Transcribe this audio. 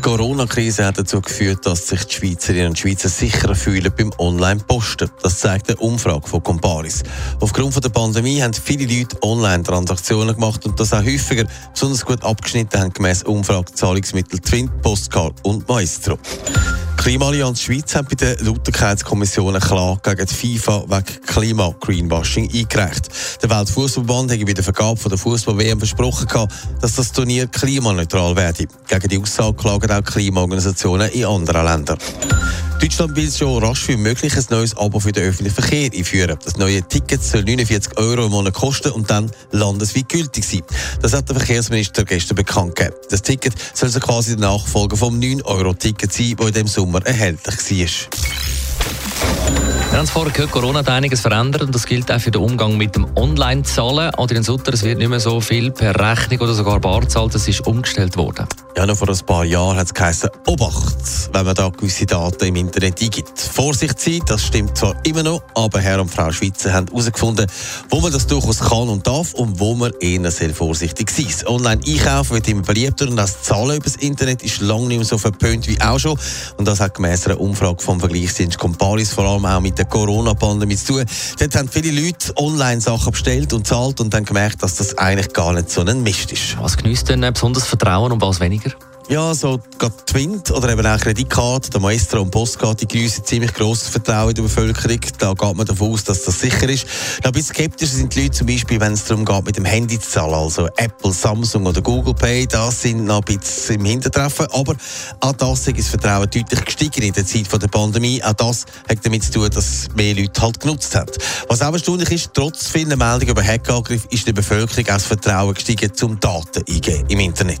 Die Corona-Krise hat dazu geführt, dass sich die Schweizerinnen und Schweizer sicherer fühlen beim Online-Posten. Das zeigt eine Umfrage von Comparis. Aufgrund der Pandemie haben viele Leute Online-Transaktionen gemacht und das auch häufiger besonders gut abgeschnitten haben gemäss Umfrage Zahlungsmittel Twin, Postcard und Maestro. Klimaallianz Schweiz hat bei der Lauterkeitskommission eine Klage gegen die FIFA wegen Klima-Greenwashing eingereicht. Der Weltfußballband hat bei der Vergabe der Fußball-WM versprochen, dass das Turnier klimaneutral werde. Gegen die Aussage klagen auch Klimaorganisationen in anderen Ländern. Deutschland will schon rasch wie möglich ein neues Abo für den öffentlichen Verkehr einführen. Das neue Ticket soll 49 Euro im Monat kosten und dann landesweit gültig sein. Das hat der Verkehrsminister gestern bekannt gegeben. Das Ticket soll so quasi der Nachfolger vom 9-Euro-Ticket sein, das in diesem Sommer erhältlich war. Haben es vorher gehört, Corona hat einiges verändert und das gilt auch für den Umgang mit dem Online-Zahlen. Adrian Sutter, es wird nicht mehr so viel per Rechnung oder sogar bar zahlt, das ist umgestellt worden. Ja, noch vor ein paar Jahren hat es geheißen, Obacht, wenn man da gewisse Daten im Internet eingibt. Vorsicht sein, das stimmt zwar immer noch, aber Herr und Frau Schweizer haben herausgefunden, wo man das durchaus kann und darf und wo man eher sehr vorsichtig sein. Online-Einkaufen wird immer beliebter und das Zahlen über das Internet ist lange nicht mehr so verpönt wie auch schon. Und das hat gemäss einer Umfrage vom Vergleichsdienst Comparis vor allem auch mit der Corona-Pandemie zu tun. Dort haben viele Leute online Sachen bestellt und zahlt und dann gemerkt, dass das eigentlich gar nicht so ein Mist ist. Was genießt denn besonders Vertrauen und was weniger? Ja, so gerade Twint oder eben auch Kreditkarte, der Maestro und Postkarte, die geniessen ziemlich grosses Vertrauen in der Bevölkerung. Da geht man davon aus, dass das sicher ist. Ein bisschen skeptisch sind die Leute zum Beispiel, wenn es darum geht, mit dem Handy zu zahlen. Also Apple, Samsung oder Google Pay, das sind noch ein bisschen im Hintertreffen. Aber auch das ist das Vertrauen deutlich gestiegen in der Zeit der Pandemie. Auch das hat damit zu tun, dass mehr Leute halt genutzt haben. Was auch erstaunlich ist, trotz vielen Meldungen über Hackangriff ist der Bevölkerung auch das Vertrauen gestiegen zum Daten eingeben im Internet.